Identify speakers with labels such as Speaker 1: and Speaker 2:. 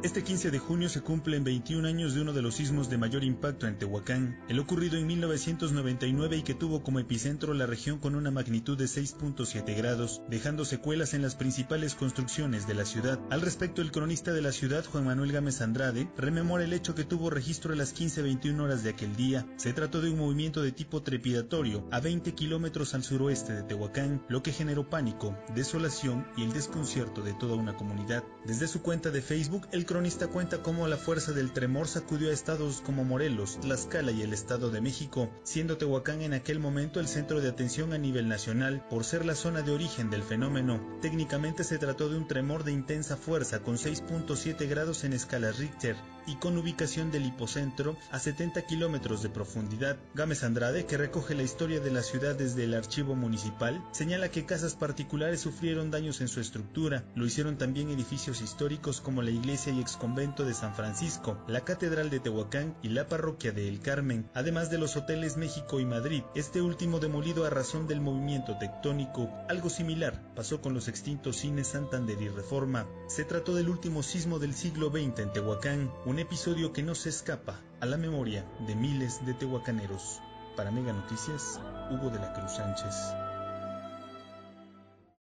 Speaker 1: Este 15 de junio se cumplen 21 años de uno de los sismos de mayor impacto en Tehuacán, el ocurrido en 1999 y que tuvo como epicentro la región con una magnitud de 6.7 grados, dejando secuelas en las principales construcciones de la ciudad. Al respecto, el cronista de la ciudad, Juan Manuel Gámez Andrade, rememora el hecho que tuvo registro a las 15.21 horas de aquel día. Se trató de un movimiento de tipo trepidatorio a 20 kilómetros al suroeste de Tehuacán, lo que generó pánico, desolación y el desconcierto de toda una comunidad. Desde su cuenta de Facebook, el cronista cuenta cómo la fuerza del tremor sacudió a estados como Morelos, Tlaxcala y el Estado de México, siendo Tehuacán en aquel momento el centro de atención a nivel nacional por ser la zona de origen del fenómeno. Técnicamente se trató de un tremor de intensa fuerza con 6.7 grados en escala Richter y con ubicación del hipocentro a 70 kilómetros de profundidad. Gámez Andrade, que recoge la historia de la ciudad desde el archivo municipal, señala que casas particulares sufrieron daños en su estructura, lo hicieron también edificios históricos como la iglesia exconvento de San Francisco, la Catedral de Tehuacán y la Parroquia de El Carmen, además de los hoteles México y Madrid, este último demolido a razón del movimiento tectónico. Algo similar pasó con los extintos cines Santander y Reforma. Se trató del último sismo del siglo XX en Tehuacán, un episodio que no se escapa a la memoria de miles de tehuacaneros. Para Mega Noticias, Hugo de la Cruz Sánchez.